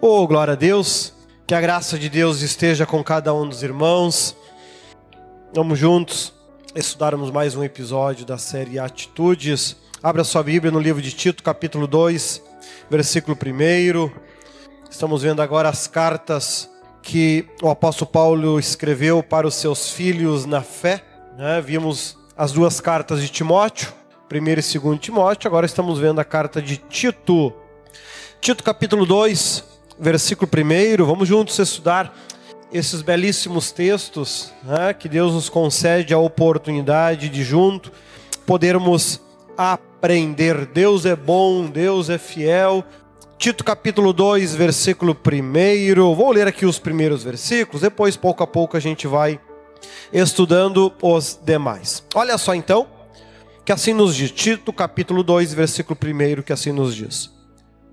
Oh, glória a Deus. Que a graça de Deus esteja com cada um dos irmãos. Vamos juntos estudarmos mais um episódio da série Atitudes. Abra sua Bíblia no livro de Tito, capítulo 2, versículo 1. Estamos vendo agora as cartas que o apóstolo Paulo escreveu para os seus filhos na fé. Né? Vimos as duas cartas de Timóteo, 1 e 2 Timóteo, agora estamos vendo a carta de Tito. Tito capítulo 2, versículo 1, vamos juntos estudar esses belíssimos textos, né, que Deus nos concede a oportunidade de junto podermos aprender. Deus é bom, Deus é fiel. Tito capítulo 2, versículo 1. Vou ler aqui os primeiros versículos, depois pouco a pouco a gente vai estudando os demais. Olha só então, que assim nos diz, Tito capítulo 2, versículo 1, que assim nos diz.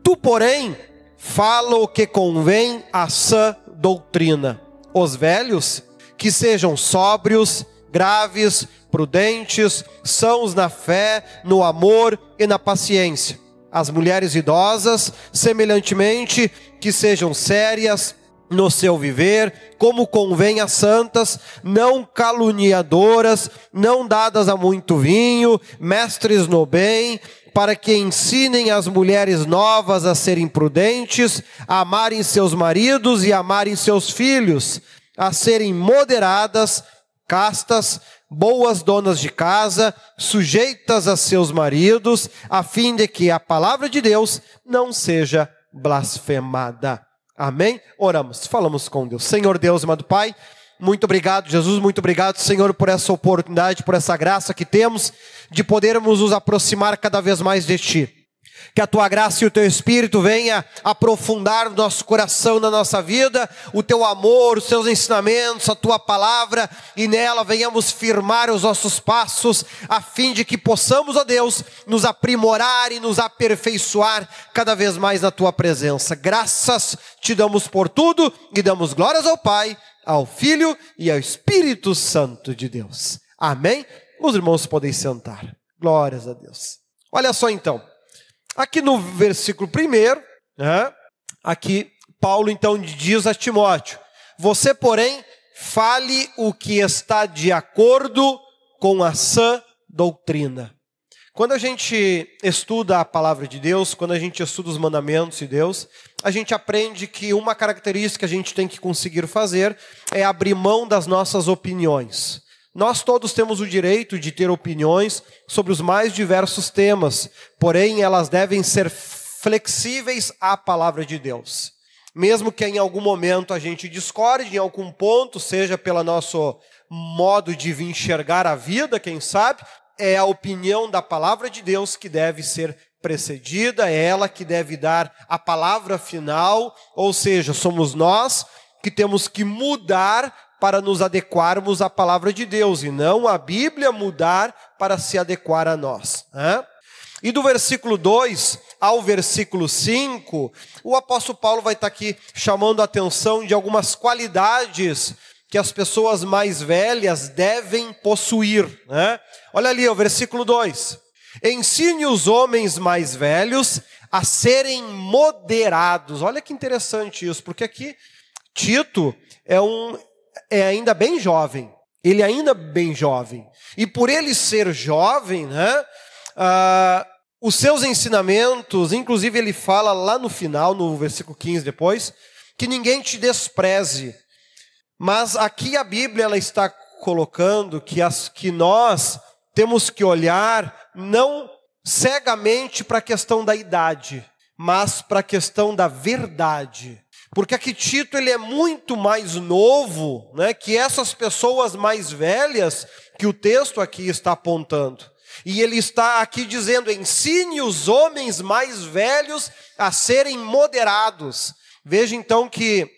Tu, porém, fala o que convém à sã doutrina. Os velhos, que sejam sóbrios, graves, prudentes, sãos na fé, no amor e na paciência. As mulheres idosas, semelhantemente, que sejam sérias no seu viver, como convém a santas, não caluniadoras, não dadas a muito vinho, mestres no bem, para que ensinem as mulheres novas a serem prudentes, a amarem seus maridos e amarem seus filhos, a serem moderadas, castas, boas donas de casa, sujeitas a seus maridos, a fim de que a palavra de Deus não seja blasfemada. Amém? Oramos, falamos com Deus. Senhor Deus, amado Pai, muito obrigado, Jesus. Muito obrigado, Senhor, por essa oportunidade, por essa graça que temos de podermos nos aproximar cada vez mais de Ti. Que a tua graça e o teu espírito venha aprofundar o nosso coração, na nossa vida, o teu amor, os teus ensinamentos, a tua palavra, e nela venhamos firmar os nossos passos, a fim de que possamos, ó Deus, nos aprimorar e nos aperfeiçoar cada vez mais na tua presença. Graças te damos por tudo e damos glórias ao Pai ao Filho e ao Espírito Santo de Deus. Amém? Os irmãos podem sentar. Glórias a Deus. Olha só então. Aqui no versículo 1, né, aqui Paulo então diz a Timóteo: Você, porém, fale o que está de acordo com a sã doutrina. Quando a gente estuda a palavra de Deus, quando a gente estuda os mandamentos de Deus, a gente aprende que uma característica que a gente tem que conseguir fazer é abrir mão das nossas opiniões. Nós todos temos o direito de ter opiniões sobre os mais diversos temas, porém elas devem ser flexíveis à palavra de Deus. Mesmo que em algum momento a gente discorde em algum ponto, seja pelo nosso modo de enxergar a vida, quem sabe, é a opinião da palavra de Deus que deve ser precedida, é ela que deve dar a palavra final, ou seja, somos nós que temos que mudar para nos adequarmos à palavra de Deus e não a Bíblia mudar para se adequar a nós. Né? E do versículo 2 ao versículo 5, o apóstolo Paulo vai estar aqui chamando a atenção de algumas qualidades que as pessoas mais velhas devem possuir. Né? Olha ali, o versículo 2. Ensine os homens mais velhos a serem moderados. Olha que interessante isso, porque aqui Tito é um é ainda bem jovem. Ele é ainda bem jovem. E por ele ser jovem, né? Ah, os seus ensinamentos, inclusive ele fala lá no final, no versículo 15 depois, que ninguém te despreze, mas aqui a Bíblia ela está colocando que, as, que nós temos que olhar não cegamente para a questão da idade, mas para a questão da verdade. Porque aqui Tito ele é muito mais novo né, que essas pessoas mais velhas que o texto aqui está apontando. E ele está aqui dizendo: ensine os homens mais velhos a serem moderados. Veja então que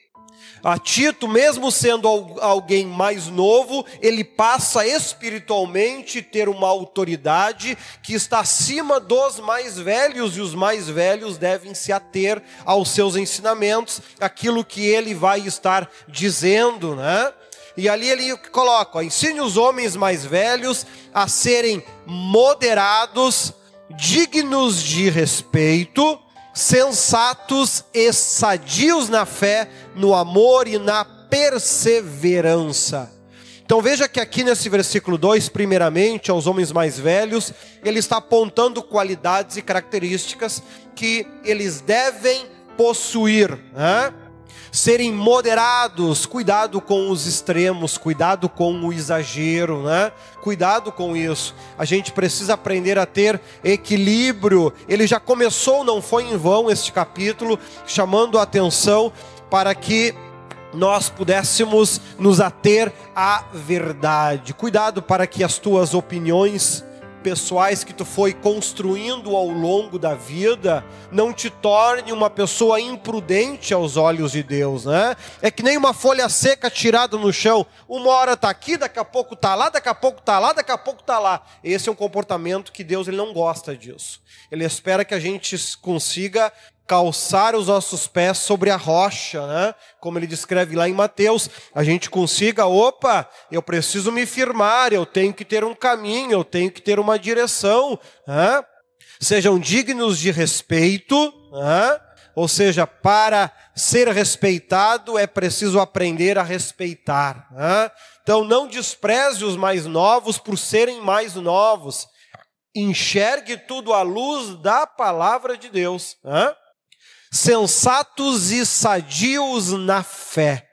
a Tito, mesmo sendo alguém mais novo, ele passa espiritualmente ter uma autoridade que está acima dos mais velhos, e os mais velhos devem se ater aos seus ensinamentos, aquilo que ele vai estar dizendo, né? E ali ele coloca: ensine os homens mais velhos a serem moderados, dignos de respeito, sensatos e sadios na fé, no amor e na perseverança. Então veja que aqui nesse versículo 2, primeiramente, aos homens mais velhos, ele está apontando qualidades e características que eles devem possuir. Né? serem moderados, cuidado com os extremos, cuidado com o exagero, né? Cuidado com isso. A gente precisa aprender a ter equilíbrio. Ele já começou, não foi em vão este capítulo, chamando a atenção para que nós pudéssemos nos ater à verdade. Cuidado para que as tuas opiniões pessoais que tu foi construindo ao longo da vida não te torne uma pessoa imprudente aos olhos de Deus, né? É que nem uma folha seca tirada no chão, uma hora está aqui, daqui a pouco está lá, daqui a pouco está lá, daqui a pouco está lá. Esse é um comportamento que Deus ele não gosta disso. Ele espera que a gente consiga calçar os nossos pés sobre a rocha, né? Como ele descreve lá em Mateus, a gente consiga, opa, eu preciso me firmar, eu tenho que ter um caminho, eu tenho que ter uma direção, né? Sejam dignos de respeito, né? Ou seja, para ser respeitado é preciso aprender a respeitar. Né? Então não despreze os mais novos por serem mais novos. Enxergue tudo à luz da palavra de Deus. Né? Sensatos e sadios na fé.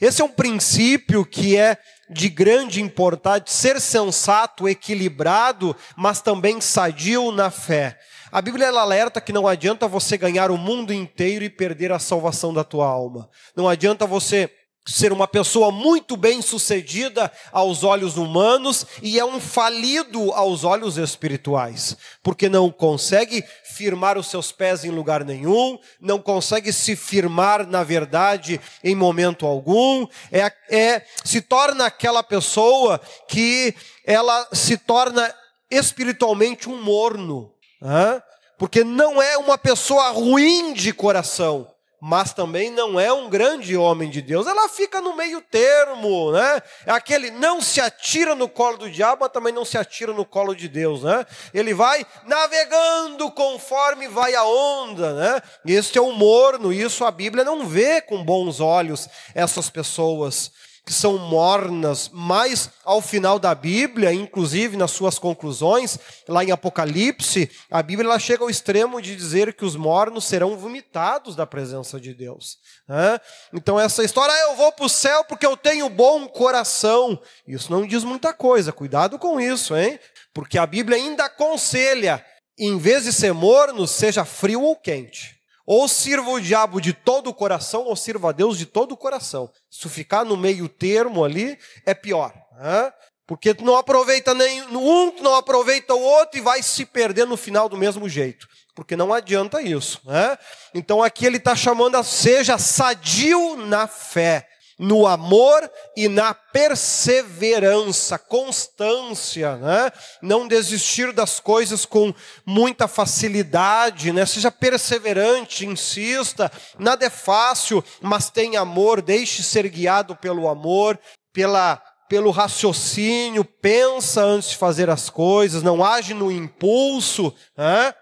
Esse é um princípio que é de grande importância, ser sensato, equilibrado, mas também sadio na fé. A Bíblia alerta que não adianta você ganhar o mundo inteiro e perder a salvação da tua alma. Não adianta você ser uma pessoa muito bem sucedida aos olhos humanos e é um falido aos olhos espirituais, porque não consegue firmar os seus pés em lugar nenhum, não consegue se firmar na verdade em momento algum, é, é se torna aquela pessoa que ela se torna espiritualmente um morno, hein? porque não é uma pessoa ruim de coração mas também não é um grande homem de Deus. Ela fica no meio termo, né? É aquele não se atira no colo do diabo, mas também não se atira no colo de Deus, né? Ele vai navegando conforme vai a onda, né? Este é o morno, isso a Bíblia não vê com bons olhos essas pessoas que são mornas, mas ao final da Bíblia, inclusive nas suas conclusões, lá em Apocalipse, a Bíblia ela chega ao extremo de dizer que os mornos serão vomitados da presença de Deus. Né? Então, essa história, ah, eu vou para o céu porque eu tenho bom coração, isso não diz muita coisa, cuidado com isso, hein? Porque a Bíblia ainda aconselha, em vez de ser morno, seja frio ou quente. Ou sirva o diabo de todo o coração, ou sirva a Deus de todo o coração. Se ficar no meio termo ali, é pior. Né? Porque tu não aproveita um, tu não aproveita o outro e vai se perder no final do mesmo jeito. Porque não adianta isso. Né? Então aqui ele está chamando a seja sadio na fé no amor e na perseverança, constância, né? Não desistir das coisas com muita facilidade, né? Seja perseverante, insista. Nada é fácil, mas tem amor, deixe ser guiado pelo amor, pela pelo raciocínio, pensa antes de fazer as coisas, não age no impulso, né?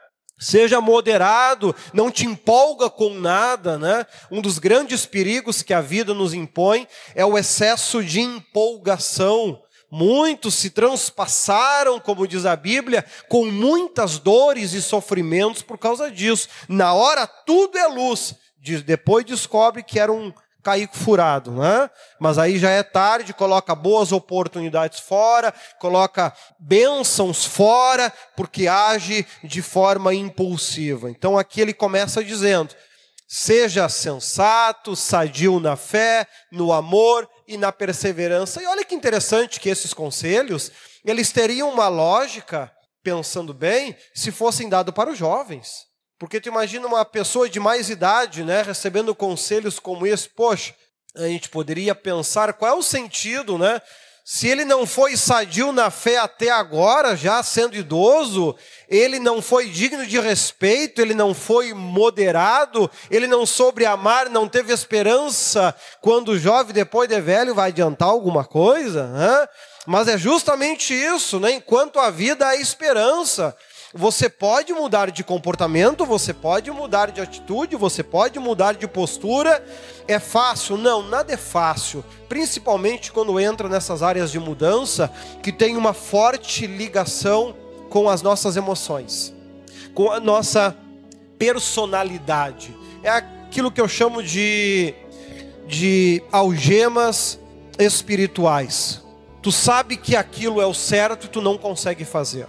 Seja moderado, não te empolga com nada, né? Um dos grandes perigos que a vida nos impõe é o excesso de empolgação. Muitos se transpassaram, como diz a Bíblia, com muitas dores e sofrimentos por causa disso. Na hora tudo é luz, depois descobre que era um caico furado, né? Mas aí já é tarde, coloca boas oportunidades fora, coloca bênçãos fora, porque age de forma impulsiva. Então aqui ele começa dizendo: seja sensato, sadio na fé, no amor e na perseverança. E olha que interessante que esses conselhos, eles teriam uma lógica, pensando bem, se fossem dados para os jovens. Porque tu imagina uma pessoa de mais idade, né, recebendo conselhos como esse, poxa, a gente poderia pensar qual é o sentido, né? Se ele não foi sadio na fé até agora, já sendo idoso, ele não foi digno de respeito, ele não foi moderado, ele não soube amar, não teve esperança, quando jovem, depois de velho, vai adiantar alguma coisa, né? Mas é justamente isso, né? Enquanto a vida há esperança. Você pode mudar de comportamento, você pode mudar de atitude, você pode mudar de postura. É fácil? Não, nada é fácil. Principalmente quando entra nessas áreas de mudança que tem uma forte ligação com as nossas emoções, com a nossa personalidade. É aquilo que eu chamo de, de algemas espirituais. Tu sabe que aquilo é o certo tu não consegue fazer.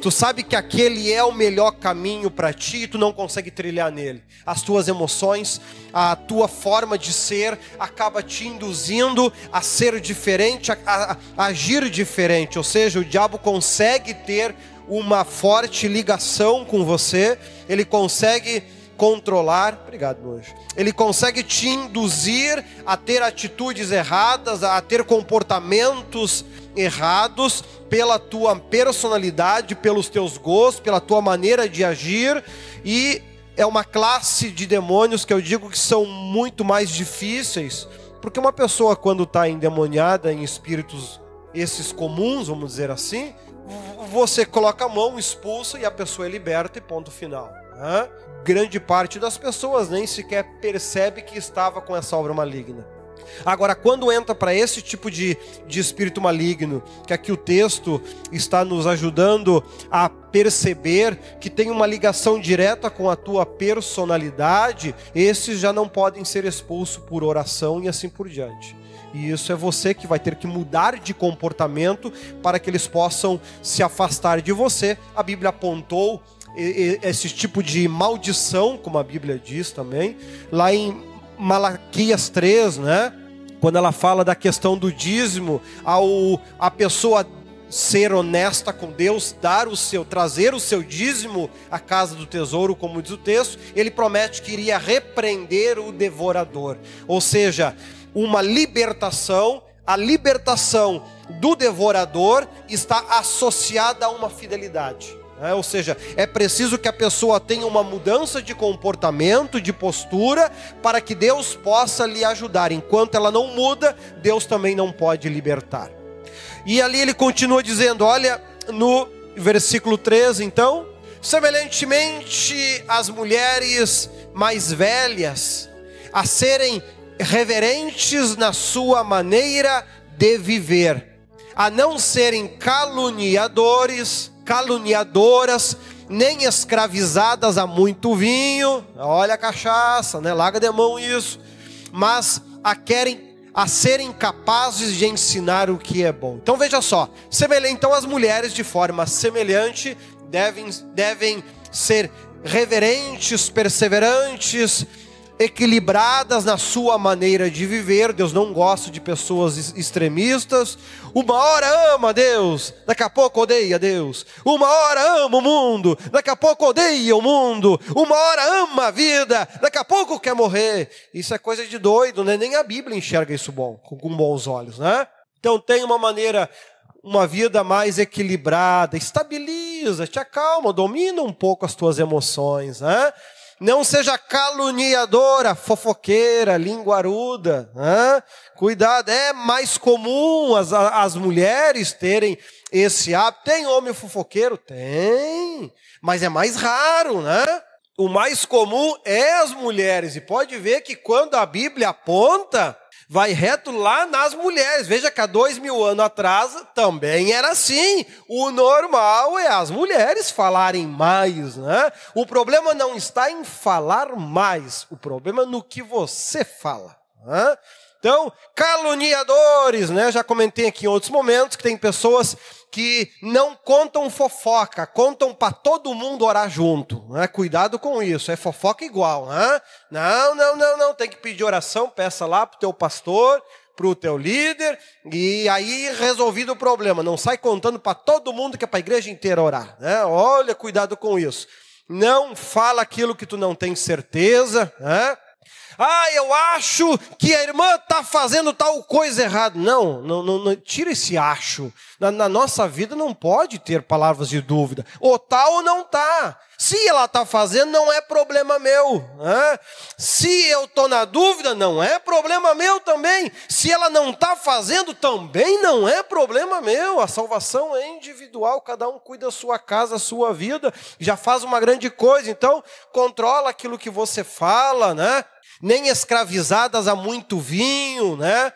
Tu sabe que aquele é o melhor caminho para ti e tu não consegue trilhar nele. As tuas emoções, a tua forma de ser acaba te induzindo a ser diferente, a, a, a agir diferente. Ou seja, o diabo consegue ter uma forte ligação com você, ele consegue controlar, obrigado, meu anjo. Ele consegue te induzir a ter atitudes erradas, a ter comportamentos errados pela tua personalidade, pelos teus gostos, pela tua maneira de agir e é uma classe de demônios que eu digo que são muito mais difíceis, porque uma pessoa quando está endemoniada em espíritos esses comuns, vamos dizer assim, você coloca a mão, expulsa e a pessoa é liberta e ponto final. Né? Grande parte das pessoas nem sequer percebe que estava com essa obra maligna. Agora, quando entra para esse tipo de, de espírito maligno, que aqui o texto está nos ajudando a perceber que tem uma ligação direta com a tua personalidade, esses já não podem ser expulsos por oração e assim por diante. E isso é você que vai ter que mudar de comportamento para que eles possam se afastar de você. A Bíblia apontou esse tipo de maldição, como a Bíblia diz também, lá em Malaquias 3, né? Quando ela fala da questão do dízimo, ao a pessoa ser honesta com Deus, dar o seu, trazer o seu dízimo à casa do tesouro, como diz o texto, ele promete que iria repreender o devorador. Ou seja, uma libertação, a libertação do devorador está associada a uma fidelidade. É, ou seja, é preciso que a pessoa tenha uma mudança de comportamento, de postura, para que Deus possa lhe ajudar. Enquanto ela não muda, Deus também não pode libertar. E ali ele continua dizendo: olha, no versículo 13, então, semelhantemente as mulheres mais velhas, a serem reverentes na sua maneira de viver, a não serem caluniadores, caluniadoras, nem escravizadas a muito vinho, olha a cachaça, né? Larga de mão isso, mas a querem a serem capazes de ensinar o que é bom. Então veja só, semelhante, então as mulheres de forma semelhante devem, devem ser reverentes, perseverantes, equilibradas na sua maneira de viver. Deus não gosta de pessoas extremistas. Uma hora ama Deus, daqui a pouco odeia Deus. Uma hora ama o mundo, daqui a pouco odeia o mundo. Uma hora ama a vida, daqui a pouco quer morrer. Isso é coisa de doido, né? Nem a Bíblia enxerga isso bom, com bons olhos, né? Então tem uma maneira uma vida mais equilibrada, estabiliza, te acalma, domina um pouco as tuas emoções, né? Não seja caluniadora, fofoqueira, linguaruda. Cuidado, é mais comum as, as mulheres terem esse hábito. Tem homem fofoqueiro? Tem, mas é mais raro, né? O mais comum é as mulheres, e pode ver que quando a Bíblia aponta, vai reto lá nas mulheres. Veja que há dois mil anos atrás também era assim. O normal é as mulheres falarem mais, né? O problema não está em falar mais, o problema é no que você fala. Então, caluniadores, né? Já comentei aqui em outros momentos que tem pessoas que não contam fofoca, contam para todo mundo orar junto. Né? Cuidado com isso, é fofoca igual. Né? Não, não, não, não, tem que pedir oração, peça lá para o teu pastor, para o teu líder, e aí resolvido o problema. Não sai contando para todo mundo que é para a igreja inteira orar. Né? Olha, cuidado com isso. Não fala aquilo que tu não tem certeza. Né? Ah, eu acho que a irmã está fazendo tal coisa errada. Não, não, não, não tira esse acho. Na, na, nossa vida não pode ter palavras de dúvida. Ou tá ou não tá. Se ela está fazendo, não é problema meu. Né? Se eu estou na dúvida, não é problema meu também. Se ela não está fazendo, também não é problema meu. A salvação é individual, cada um cuida da sua casa, da sua vida, já faz uma grande coisa. Então, controla aquilo que você fala, né? Nem escravizadas a muito vinho, né?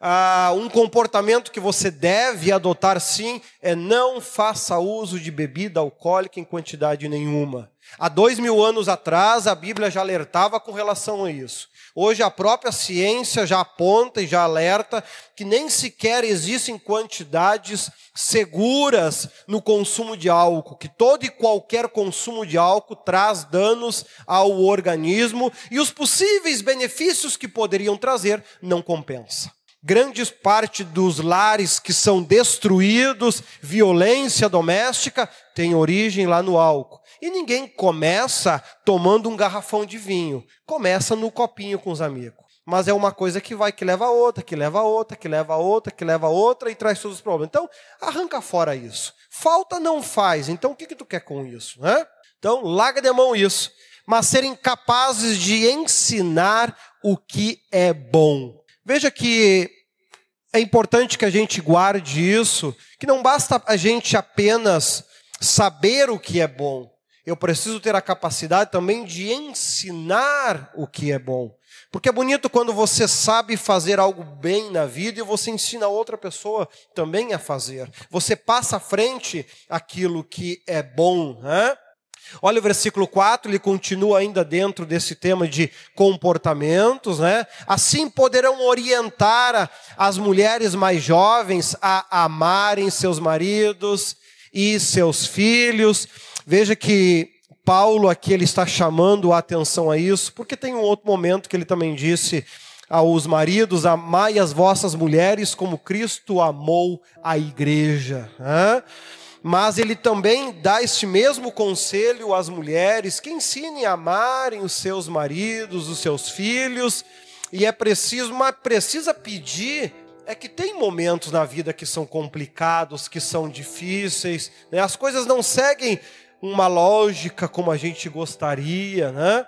ah, um comportamento que você deve adotar sim é não faça uso de bebida alcoólica em quantidade nenhuma. Há dois mil anos atrás, a Bíblia já alertava com relação a isso. Hoje, a própria ciência já aponta e já alerta que nem sequer existem quantidades seguras no consumo de álcool, que todo e qualquer consumo de álcool traz danos ao organismo e os possíveis benefícios que poderiam trazer não compensa. Grande parte dos lares que são destruídos, violência doméstica, tem origem lá no álcool. E ninguém começa tomando um garrafão de vinho, começa no copinho com os amigos. Mas é uma coisa que vai, que leva a outra, que leva a outra, que leva a outra, que leva a outra e traz todos os problemas. Então, arranca fora isso. Falta não faz. Então, o que, que tu quer com isso? Né? Então, larga de mão isso. Mas serem capazes de ensinar o que é bom. Veja que é importante que a gente guarde isso, que não basta a gente apenas saber o que é bom. Eu preciso ter a capacidade também de ensinar o que é bom. Porque é bonito quando você sabe fazer algo bem na vida e você ensina outra pessoa também a fazer. Você passa à frente aquilo que é bom. Né? Olha o versículo 4, ele continua ainda dentro desse tema de comportamentos, né? Assim poderão orientar as mulheres mais jovens a amarem seus maridos e seus filhos. Veja que Paulo aqui ele está chamando a atenção a isso, porque tem um outro momento que ele também disse aos maridos: amai as vossas mulheres como Cristo amou a igreja. Né? mas ele também dá este mesmo conselho às mulheres que ensinem a amarem os seus maridos, os seus filhos, e é preciso, mas precisa pedir é que tem momentos na vida que são complicados, que são difíceis, né? as coisas não seguem uma lógica como a gente gostaria, né?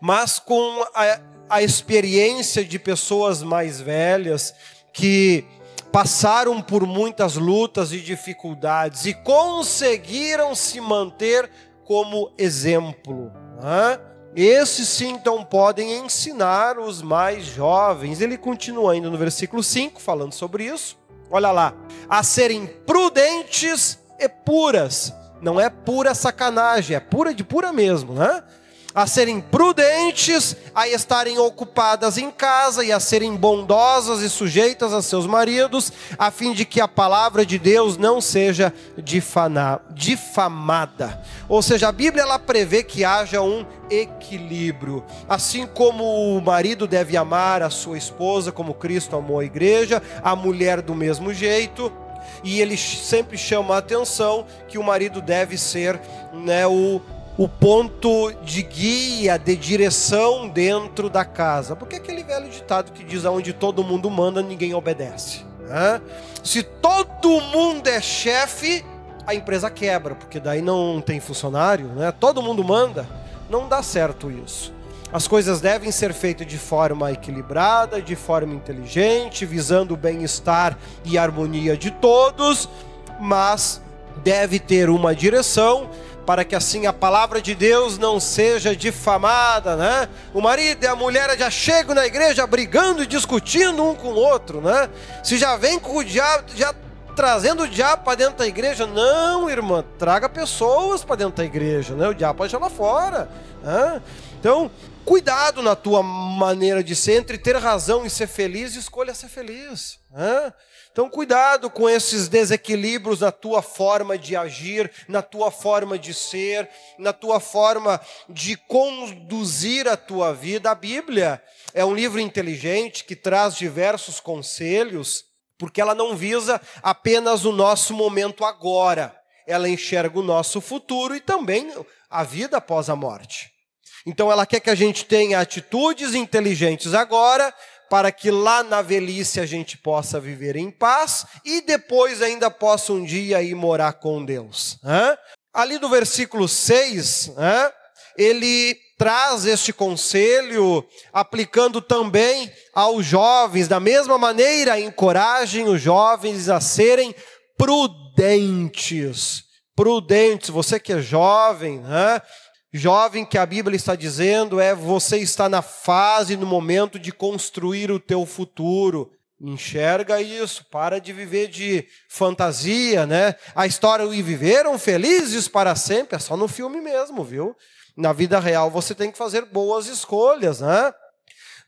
mas com a, a experiência de pessoas mais velhas que passaram por muitas lutas e dificuldades e conseguiram se manter como exemplo. Né? Esses sim então podem ensinar os mais jovens. Ele continua ainda no versículo 5 falando sobre isso. Olha lá, a serem prudentes e puras. Não é pura sacanagem, é pura de pura mesmo, né? a serem prudentes, a estarem ocupadas em casa e a serem bondosas e sujeitas a seus maridos, a fim de que a palavra de Deus não seja difamada. Ou seja, a Bíblia ela prevê que haja um equilíbrio. Assim como o marido deve amar a sua esposa como Cristo amou a igreja, a mulher do mesmo jeito, e ele sempre chama a atenção que o marido deve ser né, o o ponto de guia, de direção dentro da casa. Porque aquele velho ditado que diz: aonde todo mundo manda, ninguém obedece. Né? Se todo mundo é chefe, a empresa quebra, porque daí não tem funcionário, né? todo mundo manda, não dá certo isso. As coisas devem ser feitas de forma equilibrada, de forma inteligente, visando o bem-estar e harmonia de todos, mas deve ter uma direção para que assim a palavra de Deus não seja difamada, né? O marido e a mulher já chegam na igreja brigando e discutindo um com o outro, né? Se já vem com o diabo, já trazendo o diabo para dentro da igreja, não, irmã, traga pessoas para dentro da igreja, né? O diabo pode lá fora, né? Então, cuidado na tua maneira de ser, entre ter razão e ser feliz, escolha ser feliz, né? Então, cuidado com esses desequilíbrios na tua forma de agir, na tua forma de ser, na tua forma de conduzir a tua vida. A Bíblia é um livro inteligente que traz diversos conselhos, porque ela não visa apenas o nosso momento agora, ela enxerga o nosso futuro e também a vida após a morte. Então ela quer que a gente tenha atitudes inteligentes agora, para que lá na velhice a gente possa viver em paz e depois ainda possa um dia ir morar com Deus. Ali do versículo 6, ele traz este conselho, aplicando também aos jovens, da mesma maneira, encorajem os jovens a serem prudentes. Prudentes, você que é jovem, né? Jovem que a Bíblia está dizendo é você está na fase, no momento de construir o teu futuro. Enxerga isso, para de viver de fantasia, né? A história e viveram felizes para sempre, é só no filme mesmo, viu? Na vida real você tem que fazer boas escolhas, né?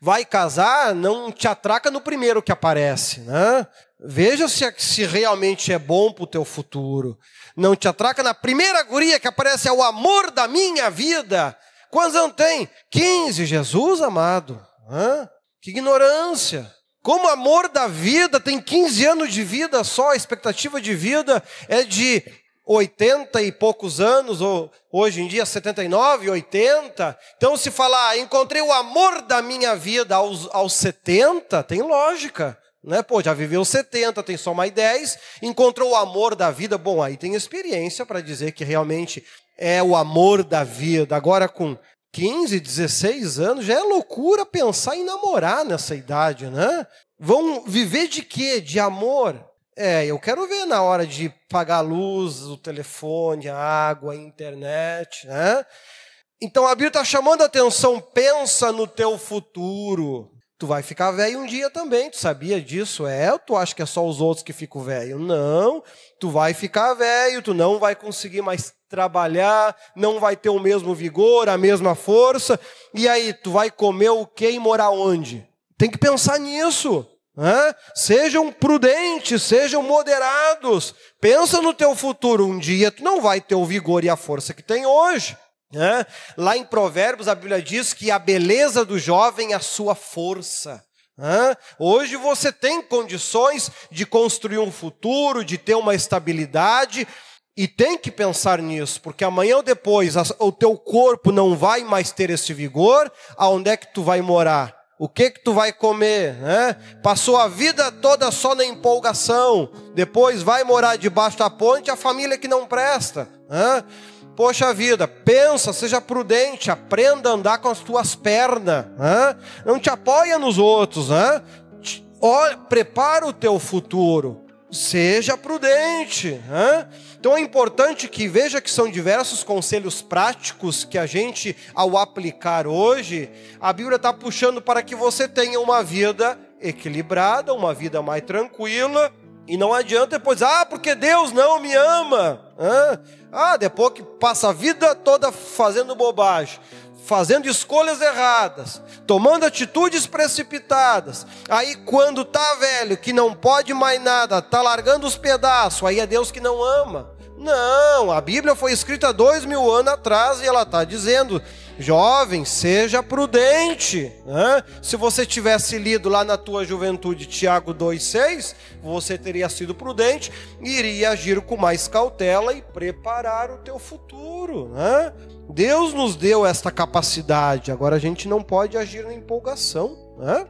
Vai casar, não te atraca no primeiro que aparece, né? Veja se, se realmente é bom para o teu futuro. Não te atraca na primeira guria que aparece, é o amor da minha vida. Quantos anos tem? 15, Jesus amado. Hã? Que ignorância. Como amor da vida tem 15 anos de vida só, a expectativa de vida é de 80 e poucos anos, ou hoje em dia 79, 80. Então, se falar, encontrei o amor da minha vida aos, aos 70, tem lógica. Né? Pô, já viveu 70, tem só mais 10, encontrou o amor da vida. Bom, aí tem experiência para dizer que realmente é o amor da vida. Agora, com 15, 16 anos, já é loucura pensar em namorar nessa idade, né? Vão viver de quê? De amor? É, eu quero ver na hora de pagar a luz, o telefone, a água, a internet, né? Então a Bíblia está chamando a atenção, pensa no teu futuro. Tu vai ficar velho um dia também, tu sabia disso? É, ou tu acha que é só os outros que ficam velho? Não, tu vai ficar velho, tu não vai conseguir mais trabalhar, não vai ter o mesmo vigor, a mesma força. E aí, tu vai comer o quê e morar onde? Tem que pensar nisso. Né? Sejam prudentes, sejam moderados. Pensa no teu futuro. Um dia tu não vai ter o vigor e a força que tem hoje. Lá em Provérbios, a Bíblia diz que a beleza do jovem é a sua força. Hoje você tem condições de construir um futuro, de ter uma estabilidade, e tem que pensar nisso, porque amanhã ou depois o teu corpo não vai mais ter esse vigor, aonde é que tu vai morar? O que que tu vai comer, né? Passou a vida toda só na empolgação, depois vai morar debaixo da ponte, a família que não presta, né? Poxa vida, pensa, seja prudente, aprenda a andar com as tuas pernas. Né? Não te apoia nos outros. Né? Olha, prepara o teu futuro. Seja prudente. Né? Então é importante que veja que são diversos conselhos práticos que a gente, ao aplicar hoje, a Bíblia está puxando para que você tenha uma vida equilibrada, uma vida mais tranquila. E não adianta depois, ah, porque Deus não me ama. Ah, depois que passa a vida toda fazendo bobagem, fazendo escolhas erradas, tomando atitudes precipitadas. Aí quando tá velho, que não pode mais nada, tá largando os pedaços, aí é Deus que não ama. Não, a Bíblia foi escrita dois mil anos atrás e ela está dizendo: jovem, seja prudente. Né? Se você tivesse lido lá na tua juventude Tiago 2,6, você teria sido prudente e iria agir com mais cautela e preparar o teu futuro. Né? Deus nos deu esta capacidade, agora a gente não pode agir na empolgação. Né?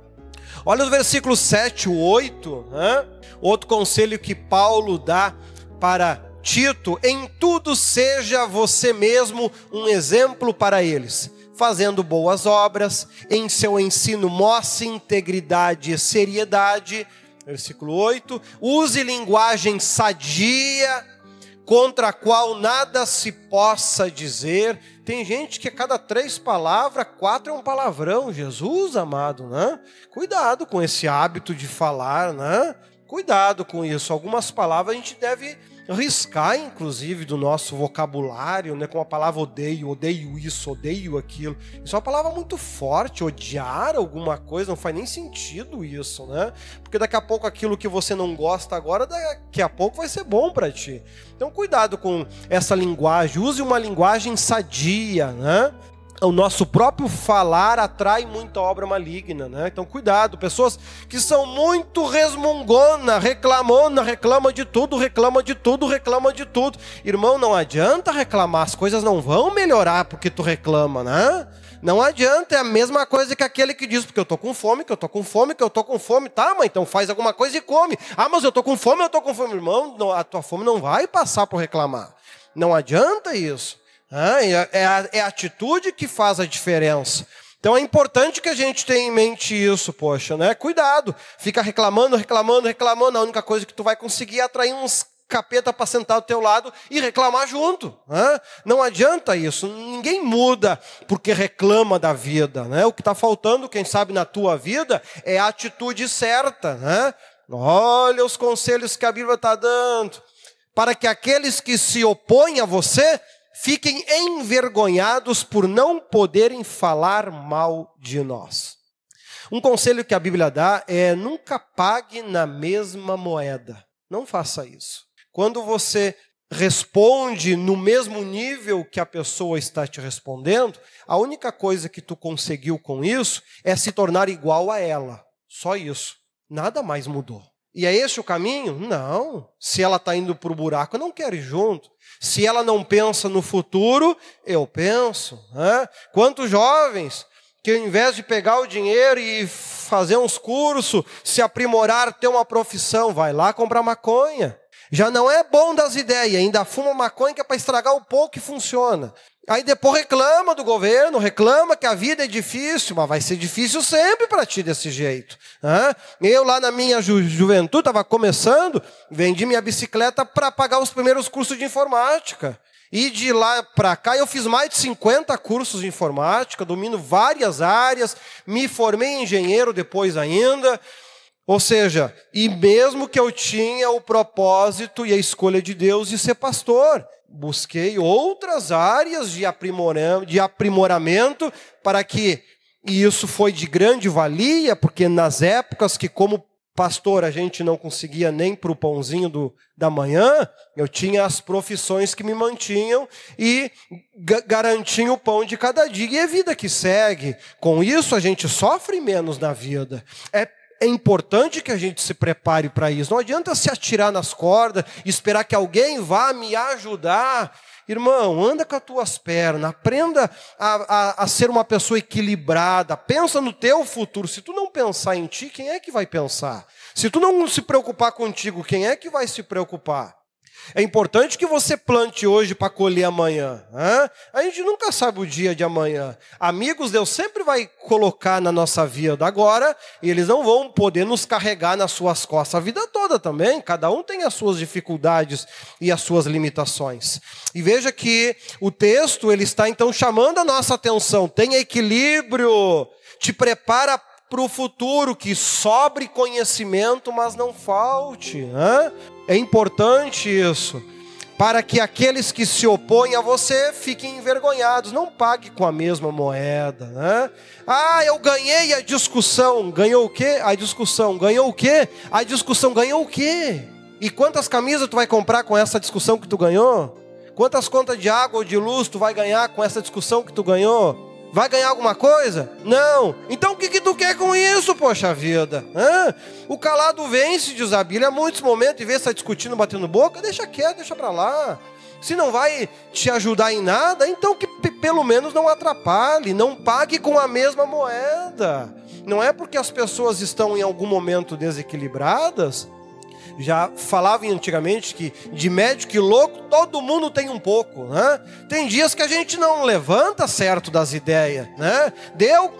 Olha os versículos 7 e 8, né? outro conselho que Paulo dá para Tito, em tudo seja você mesmo um exemplo para eles, fazendo boas obras, em seu ensino mostre integridade e seriedade. Versículo 8: use linguagem sadia, contra a qual nada se possa dizer. Tem gente que a cada três palavras, quatro é um palavrão. Jesus amado, né? Cuidado com esse hábito de falar, né? Cuidado com isso. Algumas palavras a gente deve riscar, inclusive, do nosso vocabulário, né, com a palavra odeio, odeio isso, odeio aquilo. Isso é uma palavra muito forte, odiar alguma coisa, não faz nem sentido isso, né? Porque daqui a pouco aquilo que você não gosta agora, daqui a pouco vai ser bom para ti. Então, cuidado com essa linguagem, use uma linguagem sadia, né? O nosso próprio falar atrai muita obra maligna, né? Então cuidado, pessoas que são muito resmungona, reclamona, reclama de tudo, reclama de tudo, reclama de tudo. Irmão, não adianta reclamar, as coisas não vão melhorar porque tu reclama, né? Não adianta, é a mesma coisa que aquele que diz, porque eu estou com fome, que eu estou com fome, que eu estou com fome. Tá, mas então faz alguma coisa e come. Ah, mas eu estou com fome, eu estou com fome. Irmão, a tua fome não vai passar por reclamar. Não adianta isso. É, a, é a atitude que faz a diferença. Então é importante que a gente tenha em mente isso, poxa, né? Cuidado, fica reclamando, reclamando, reclamando. A única coisa que tu vai conseguir é atrair uns capeta para sentar do teu lado e reclamar junto. Né? Não adianta isso. Ninguém muda porque reclama da vida. Né? O que está faltando, quem sabe, na tua vida é a atitude certa. Né? Olha os conselhos que a Bíblia está dando. Para que aqueles que se opõem a você fiquem envergonhados por não poderem falar mal de nós. Um conselho que a Bíblia dá é nunca pague na mesma moeda. Não faça isso. Quando você responde no mesmo nível que a pessoa está te respondendo, a única coisa que tu conseguiu com isso é se tornar igual a ela. Só isso. Nada mais mudou. E é esse o caminho? Não. Se ela está indo para o buraco, eu não quero ir junto. Se ela não pensa no futuro, eu penso. Né? Quantos jovens que ao invés de pegar o dinheiro e fazer uns cursos, se aprimorar, ter uma profissão, vai lá comprar maconha. Já não é bom das ideias, ainda fuma maconha que é para estragar o pouco que funciona. Aí depois reclama do governo, reclama que a vida é difícil, mas vai ser difícil sempre para ti desse jeito. Eu lá na minha ju juventude estava começando, vendi minha bicicleta para pagar os primeiros cursos de informática. E de lá para cá eu fiz mais de 50 cursos de informática, domino várias áreas, me formei engenheiro depois ainda. Ou seja, e mesmo que eu tinha o propósito e a escolha de Deus de ser pastor, busquei outras áreas de aprimoramento para que, e isso foi de grande valia, porque nas épocas que, como pastor, a gente não conseguia nem para o pãozinho do, da manhã, eu tinha as profissões que me mantinham e garantiam o pão de cada dia. E é vida que segue. Com isso, a gente sofre menos na vida. É é importante que a gente se prepare para isso. Não adianta se atirar nas cordas, esperar que alguém vá me ajudar. Irmão, anda com as tuas pernas, aprenda a, a, a, ser uma pessoa equilibrada, pensa no teu futuro. Se tu não pensar em ti, quem é que vai pensar? Se tu não se preocupar contigo, quem é que vai se preocupar? É importante que você plante hoje para colher amanhã. Hein? A gente nunca sabe o dia de amanhã. Amigos, Deus sempre vai colocar na nossa vida agora, e eles não vão poder nos carregar nas suas costas a vida toda também. Cada um tem as suas dificuldades e as suas limitações. E veja que o texto ele está então chamando a nossa atenção. Tenha equilíbrio, te prepara para o futuro, que sobre conhecimento, mas não falte. Né? É importante isso. Para que aqueles que se opõem a você fiquem envergonhados. Não pague com a mesma moeda. Né? Ah, eu ganhei a discussão. Ganhou o quê? A discussão. Ganhou o quê? A discussão ganhou o quê? E quantas camisas tu vai comprar com essa discussão que tu ganhou? Quantas contas de água ou de luz tu vai ganhar com essa discussão que tu ganhou? Vai ganhar alguma coisa? Não. Então o que, que tu quer com isso, poxa vida? Hã? O calado vence, diz a Bíblia. Há muitos momentos, vez de estar discutindo, batendo boca, deixa quieto, deixa para lá. Se não vai te ajudar em nada, então que pelo menos não atrapalhe, não pague com a mesma moeda. Não é porque as pessoas estão em algum momento desequilibradas já falavam antigamente que de médico e louco todo mundo tem um pouco, né? Tem dias que a gente não levanta certo das ideias, né? Deu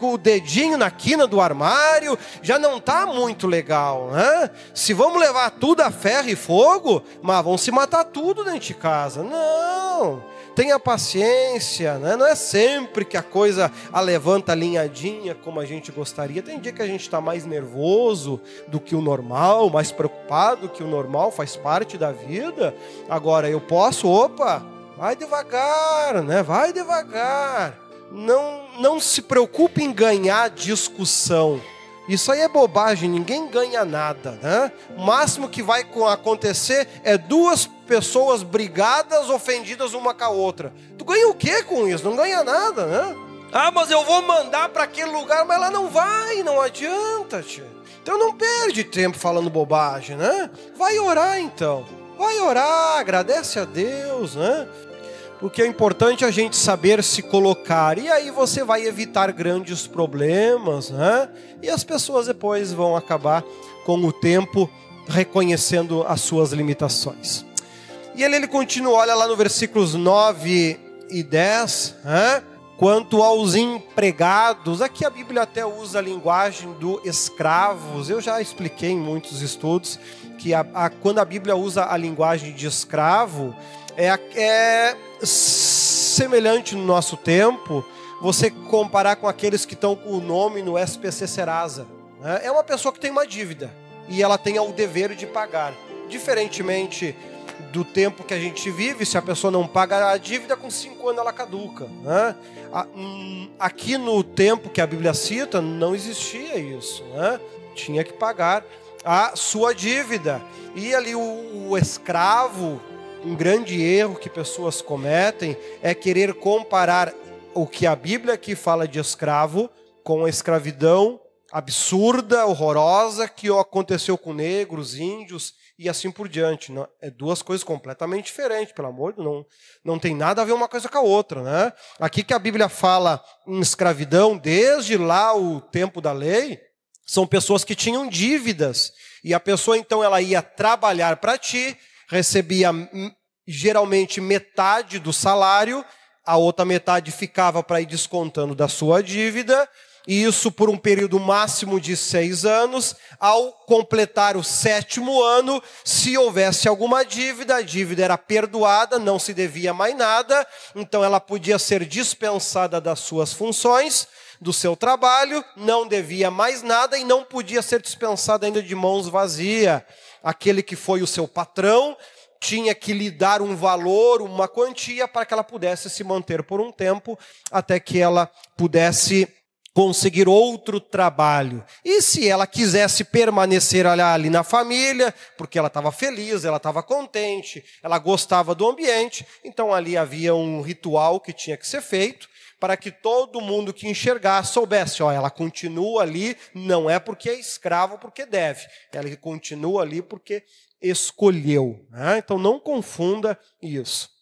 o dedinho na quina do armário, já não tá muito legal, né? Se vamos levar tudo a ferro e fogo, mas vão se matar tudo dentro de casa. Não tenha paciência, né? não é sempre que a coisa a levanta alinhadinha como a gente gostaria. Tem dia que a gente está mais nervoso do que o normal, mais preocupado do que o normal, faz parte da vida. Agora eu posso, opa, vai devagar, né? Vai devagar. Não, não se preocupe em ganhar discussão. Isso aí é bobagem, ninguém ganha nada, né? O máximo que vai acontecer é duas pessoas brigadas, ofendidas uma com a outra. Tu ganha o que com isso? Não ganha nada, né? Ah, mas eu vou mandar para aquele lugar, mas ela não vai, não adianta, tia. Então não perde tempo falando bobagem, né? Vai orar então. Vai orar, agradece a Deus, né? O que é importante é a gente saber se colocar. E aí você vai evitar grandes problemas, né? E as pessoas depois vão acabar com o tempo reconhecendo as suas limitações. E ele, ele continua, olha lá no versículos 9 e 10, né? Quanto aos empregados, aqui a Bíblia até usa a linguagem do escravos. Eu já expliquei em muitos estudos que a, a, quando a Bíblia usa a linguagem de escravo, é, é semelhante no nosso tempo você comparar com aqueles que estão com o nome no SPC Serasa. Né? É uma pessoa que tem uma dívida e ela tem o dever de pagar. Diferentemente do tempo que a gente vive, se a pessoa não paga a dívida, com cinco anos ela caduca. Né? Hum, aqui no tempo que a Bíblia cita, não existia isso. Né? Tinha que pagar a sua dívida. E ali o, o escravo, um grande erro que pessoas cometem é querer comparar o que a Bíblia aqui fala de escravo com a escravidão absurda, horrorosa que aconteceu com negros, índios e assim por diante. Não, é duas coisas completamente diferentes, pelo amor de Deus. Não, não tem nada a ver uma coisa com a outra. Né? Aqui que a Bíblia fala em escravidão, desde lá o tempo da lei, são pessoas que tinham dívidas. E a pessoa então ela ia trabalhar para ti, recebia geralmente metade do salário, a outra metade ficava para ir descontando da sua dívida, e isso por um período máximo de seis anos. Ao completar o sétimo ano, se houvesse alguma dívida, a dívida era perdoada, não se devia mais nada, então ela podia ser dispensada das suas funções, do seu trabalho, não devia mais nada e não podia ser dispensada ainda de mãos vazias. Aquele que foi o seu patrão tinha que lhe dar um valor, uma quantia, para que ela pudesse se manter por um tempo, até que ela pudesse conseguir outro trabalho. E se ela quisesse permanecer ali na família, porque ela estava feliz, ela estava contente, ela gostava do ambiente, então ali havia um ritual que tinha que ser feito para que todo mundo que enxergasse soubesse, ó, ela continua ali, não é porque é escravo, porque deve, ela continua ali porque escolheu. Né? Então não confunda isso.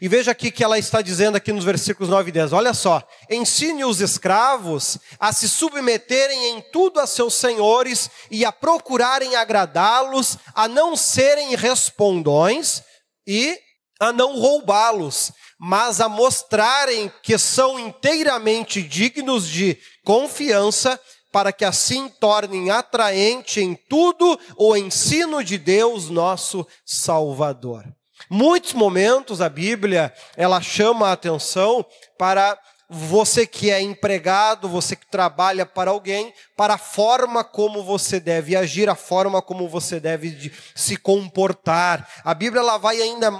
E veja aqui que ela está dizendo aqui nos versículos 9 e 10. Olha só. Ensine os escravos a se submeterem em tudo a seus senhores e a procurarem agradá-los, a não serem respondões e a não roubá-los, mas a mostrarem que são inteiramente dignos de confiança, para que assim tornem atraente em tudo o ensino de Deus, nosso Salvador. Muitos momentos a Bíblia, ela chama a atenção para você que é empregado, você que trabalha para alguém, para a forma como você deve agir, a forma como você deve se comportar. A Bíblia ela vai ainda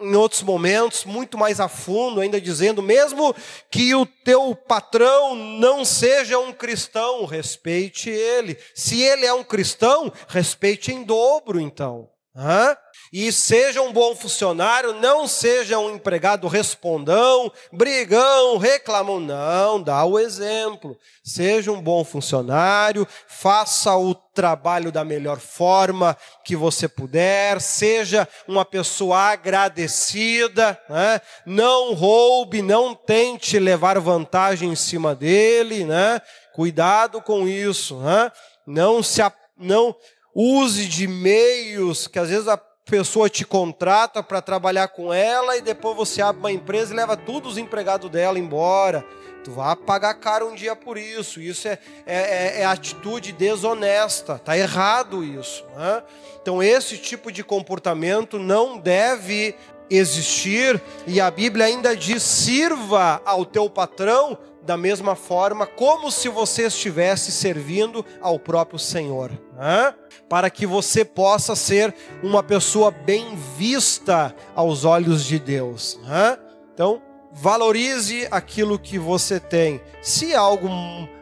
em outros momentos muito mais a fundo, ainda dizendo, mesmo que o teu patrão não seja um cristão, respeite ele. Se ele é um cristão, respeite em dobro, então. Hã? E seja um bom funcionário, não seja um empregado respondão, brigão, reclamão. Não, dá o exemplo. Seja um bom funcionário, faça o trabalho da melhor forma que você puder, seja uma pessoa agradecida, né? não roube, não tente levar vantagem em cima dele, né? cuidado com isso. Né? Não se não use de meios que às vezes a pessoa te contrata para trabalhar com ela e depois você abre uma empresa e leva todos os empregados dela embora. Tu vai pagar caro um dia por isso. Isso é, é, é, é atitude desonesta. Tá errado isso. Né? Então esse tipo de comportamento não deve existir e a Bíblia ainda diz: sirva ao teu patrão da mesma forma, como se você estivesse servindo ao próprio Senhor, né? para que você possa ser uma pessoa bem vista aos olhos de Deus. Né? Então, valorize aquilo que você tem. Se algo,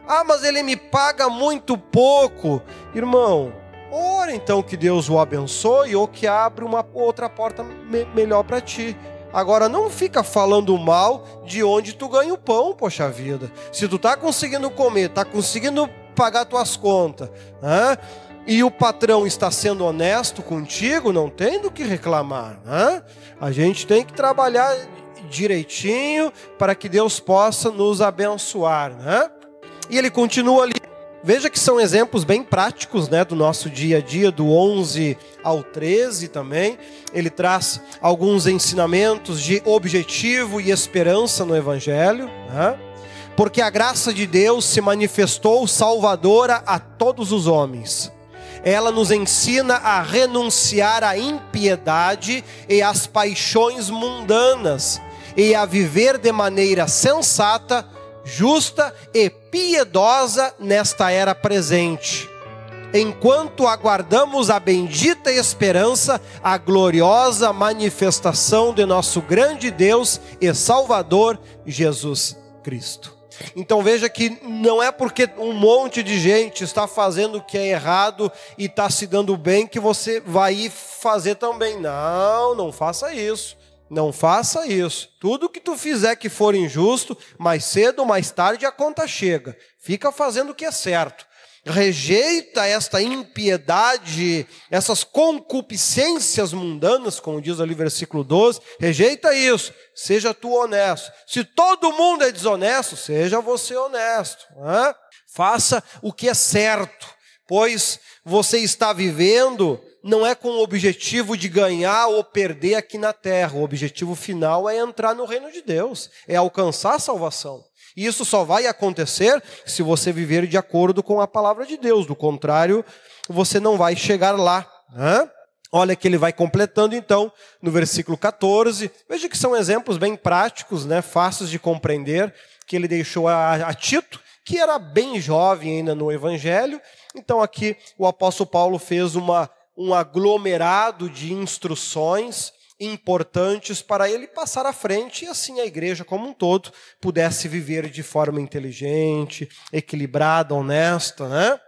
ah, mas ele me paga muito pouco, irmão. Ora então que Deus o abençoe ou que abra uma outra porta me melhor para ti. Agora não fica falando mal de onde tu ganha o pão, poxa vida. Se tu tá conseguindo comer, tá conseguindo pagar tuas contas, né? e o patrão está sendo honesto contigo, não tem do que reclamar. Né? A gente tem que trabalhar direitinho para que Deus possa nos abençoar, né? E ele continua ali. Veja que são exemplos bem práticos, né, do nosso dia a dia, do 11 ao 13 também. Ele traz alguns ensinamentos de objetivo e esperança no evangelho, né? Porque a graça de Deus se manifestou salvadora a todos os homens ela nos ensina a renunciar à impiedade e às paixões mundanas e a viver de maneira sensata, justa e piedosa nesta era presente. Enquanto aguardamos a bendita esperança, a gloriosa manifestação de nosso grande Deus e Salvador Jesus Cristo. Então veja que não é porque um monte de gente está fazendo o que é errado e está se dando bem que você vai fazer também. Não, não faça isso. Não faça isso. Tudo que tu fizer que for injusto, mais cedo ou mais tarde a conta chega. Fica fazendo o que é certo rejeita esta impiedade, essas concupiscências mundanas, como diz ali versículo 12, rejeita isso, seja tu honesto. Se todo mundo é desonesto, seja você honesto. Né? Faça o que é certo, pois você está vivendo não é com o objetivo de ganhar ou perder aqui na terra. O objetivo final é entrar no reino de Deus, é alcançar a salvação. E isso só vai acontecer se você viver de acordo com a palavra de Deus. Do contrário, você não vai chegar lá. Olha que ele vai completando então no versículo 14. Veja que são exemplos bem práticos, né, fáceis de compreender, que ele deixou a, a Tito, que era bem jovem ainda no evangelho. Então aqui o apóstolo Paulo fez uma, um aglomerado de instruções importantes para ele passar à frente e assim a igreja como um todo pudesse viver de forma inteligente, equilibrada, honesta, né?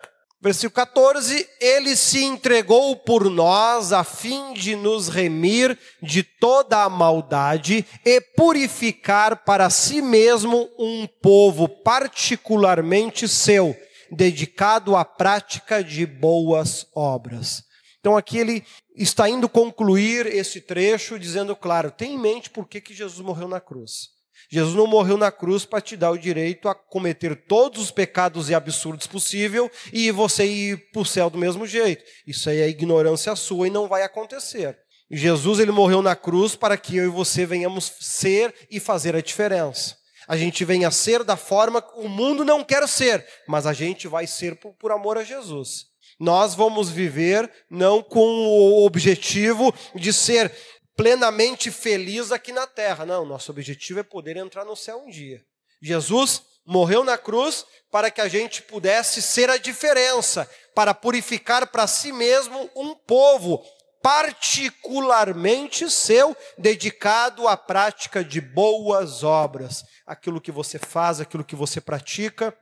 Versículo 14: Ele se entregou por nós a fim de nos remir de toda a maldade e purificar para si mesmo um povo particularmente seu, dedicado à prática de boas obras. Então aqui ele está indo concluir esse trecho dizendo, claro, tem em mente por que, que Jesus morreu na cruz. Jesus não morreu na cruz para te dar o direito a cometer todos os pecados e absurdos possível e você ir para o céu do mesmo jeito. Isso aí é ignorância sua e não vai acontecer. Jesus ele morreu na cruz para que eu e você venhamos ser e fazer a diferença. A gente venha ser da forma que o mundo não quer ser, mas a gente vai ser por, por amor a Jesus. Nós vamos viver não com o objetivo de ser plenamente feliz aqui na terra. Não, nosso objetivo é poder entrar no céu um dia. Jesus morreu na cruz para que a gente pudesse ser a diferença, para purificar para si mesmo um povo particularmente seu, dedicado à prática de boas obras. Aquilo que você faz, aquilo que você pratica,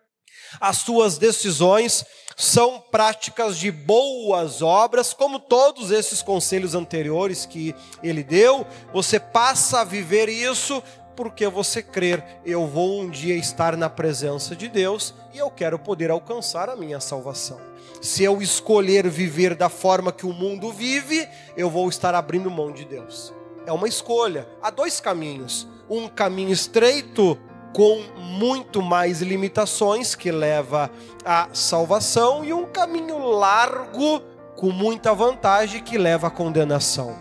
as suas decisões são práticas de boas obras, como todos esses conselhos anteriores que ele deu, você passa a viver isso porque você crer, eu vou um dia estar na presença de Deus e eu quero poder alcançar a minha salvação. Se eu escolher viver da forma que o mundo vive, eu vou estar abrindo mão de Deus. É uma escolha. Há dois caminhos: um caminho estreito com muito mais limitações que leva à salvação e um caminho largo com muita vantagem que leva à condenação.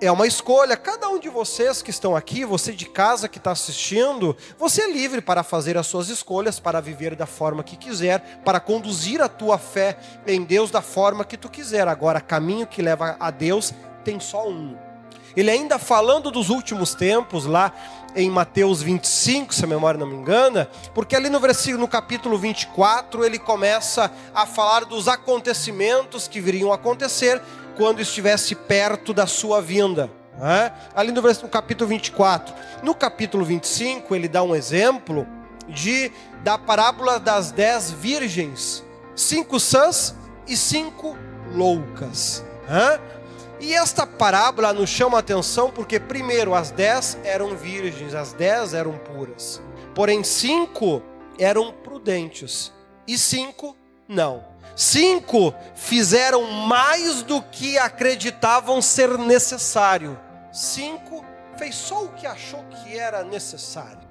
É uma escolha. Cada um de vocês que estão aqui, você de casa que está assistindo, você é livre para fazer as suas escolhas, para viver da forma que quiser, para conduzir a tua fé em Deus da forma que tu quiser. Agora, caminho que leva a Deus tem só um. Ele ainda falando dos últimos tempos, lá em Mateus 25, se a memória não me engana, porque ali no versículo, no capítulo 24, ele começa a falar dos acontecimentos que viriam a acontecer quando estivesse perto da sua vinda. Né? Ali no, no capítulo 24. No capítulo 25, ele dá um exemplo de da parábola das dez virgens, cinco sãs e cinco loucas. Né? E esta parábola nos chama a atenção porque, primeiro, as dez eram virgens, as dez eram puras. Porém, cinco eram prudentes e cinco não. Cinco fizeram mais do que acreditavam ser necessário. Cinco fez só o que achou que era necessário.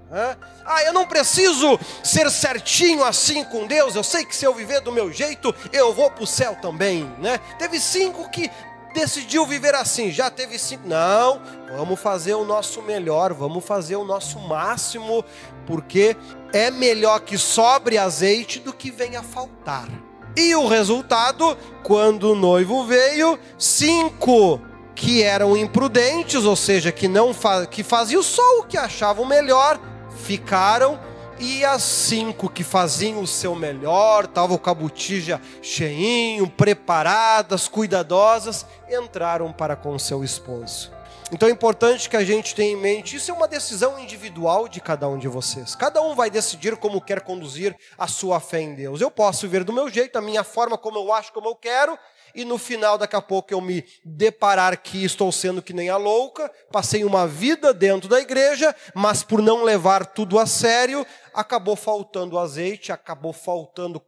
Ah, eu não preciso ser certinho assim com Deus. Eu sei que se eu viver do meu jeito, eu vou para o céu também, né? Teve cinco que decidiu viver assim. Já teve cinco. Não, vamos fazer o nosso melhor, vamos fazer o nosso máximo, porque é melhor que sobre azeite do que venha faltar. E o resultado, quando o noivo veio, cinco que eram imprudentes, ou seja, que não que faziam só o que achavam melhor, ficaram e as cinco que faziam o seu melhor, estavam com a botija cheinho, preparadas, cuidadosas, entraram para com seu esposo. Então é importante que a gente tenha em mente, isso é uma decisão individual de cada um de vocês. Cada um vai decidir como quer conduzir a sua fé em Deus. Eu posso viver do meu jeito, a minha forma, como eu acho, como eu quero, e no final, daqui a pouco, eu me deparar que estou sendo que nem a louca, passei uma vida dentro da igreja, mas por não levar tudo a sério, acabou faltando azeite, acabou faltando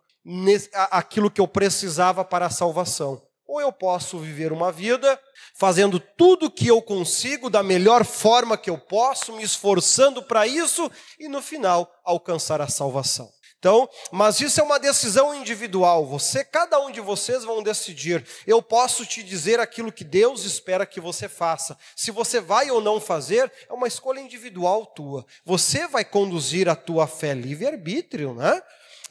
aquilo que eu precisava para a salvação. Ou eu posso viver uma vida fazendo tudo que eu consigo da melhor forma que eu posso, me esforçando para isso e no final alcançar a salvação. Então, mas isso é uma decisão individual. Você, cada um de vocês vão decidir. Eu posso te dizer aquilo que Deus espera que você faça. Se você vai ou não fazer, é uma escolha individual tua. Você vai conduzir a tua fé livre-arbítrio, né?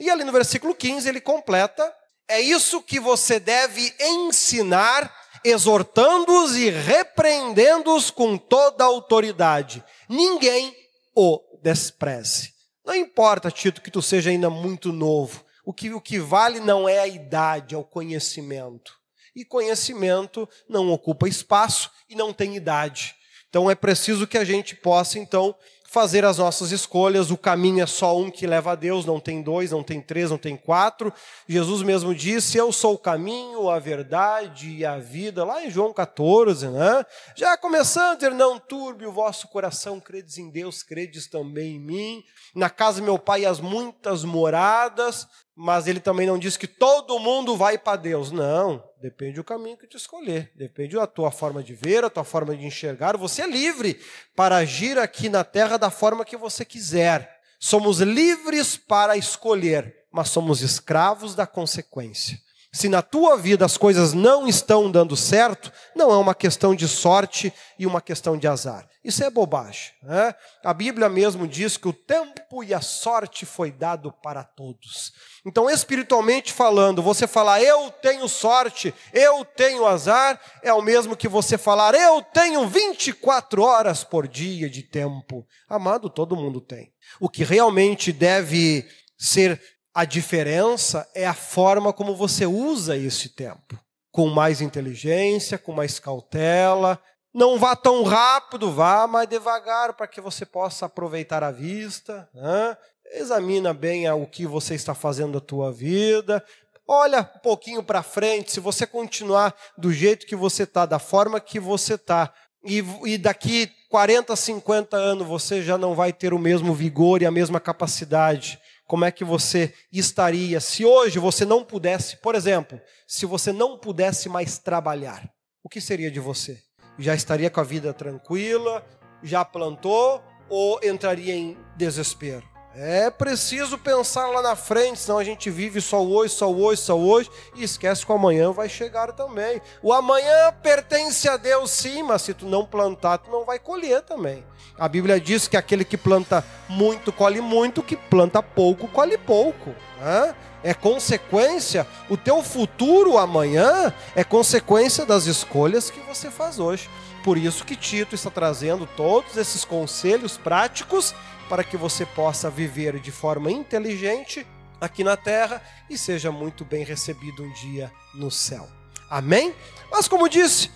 E ali no versículo 15 ele completa: é isso que você deve ensinar, exortando-os e repreendendo-os com toda autoridade. Ninguém o despreze. Não importa, Tito, que tu seja ainda muito novo. O que, o que vale não é a idade, é o conhecimento. E conhecimento não ocupa espaço e não tem idade. Então é preciso que a gente possa, então, fazer as nossas escolhas. O caminho é só um que leva a Deus, não tem dois, não tem três, não tem quatro. Jesus mesmo disse: Eu sou o caminho, a verdade e a vida, lá em João 14, né? Já começando Não turbe o vosso coração, credes em Deus, credes também em mim. Na casa do meu pai as muitas moradas, mas ele também não diz que todo mundo vai para Deus. Não, depende do caminho que tu escolher, depende da tua forma de ver, a tua forma de enxergar. Você é livre para agir aqui na terra da forma que você quiser. Somos livres para escolher, mas somos escravos da consequência. Se na tua vida as coisas não estão dando certo, não é uma questão de sorte e uma questão de azar. Isso é bobagem. Né? A Bíblia mesmo diz que o tempo e a sorte foi dado para todos. Então, espiritualmente falando, você falar eu tenho sorte, eu tenho azar, é o mesmo que você falar eu tenho 24 horas por dia de tempo. Amado, todo mundo tem. O que realmente deve ser a diferença é a forma como você usa esse tempo. Com mais inteligência, com mais cautela. Não vá tão rápido, vá mais devagar para que você possa aproveitar a vista. Né? Examina bem o que você está fazendo da tua vida. Olha um pouquinho para frente. Se você continuar do jeito que você está, da forma que você está, e, e daqui 40, 50 anos você já não vai ter o mesmo vigor e a mesma capacidade como é que você estaria se hoje você não pudesse, por exemplo, se você não pudesse mais trabalhar? O que seria de você? Já estaria com a vida tranquila? Já plantou? Ou entraria em desespero? É preciso pensar lá na frente, senão a gente vive só hoje, só hoje, só hoje e esquece que o amanhã vai chegar também. O amanhã pertence a Deus sim, mas se tu não plantar, tu não vai colher também. A Bíblia diz que aquele que planta muito colhe muito, que planta pouco colhe pouco. Né? É consequência, o teu futuro amanhã é consequência das escolhas que você faz hoje. Por isso que Tito está trazendo todos esses conselhos práticos para que você possa viver de forma inteligente aqui na terra e seja muito bem recebido um dia no céu. Amém? Mas como disse,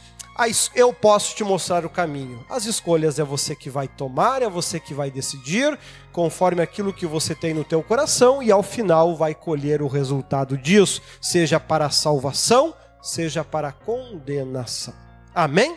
eu posso te mostrar o caminho. As escolhas é você que vai tomar, é você que vai decidir, conforme aquilo que você tem no teu coração e ao final vai colher o resultado disso, seja para salvação, seja para condenação. Amém?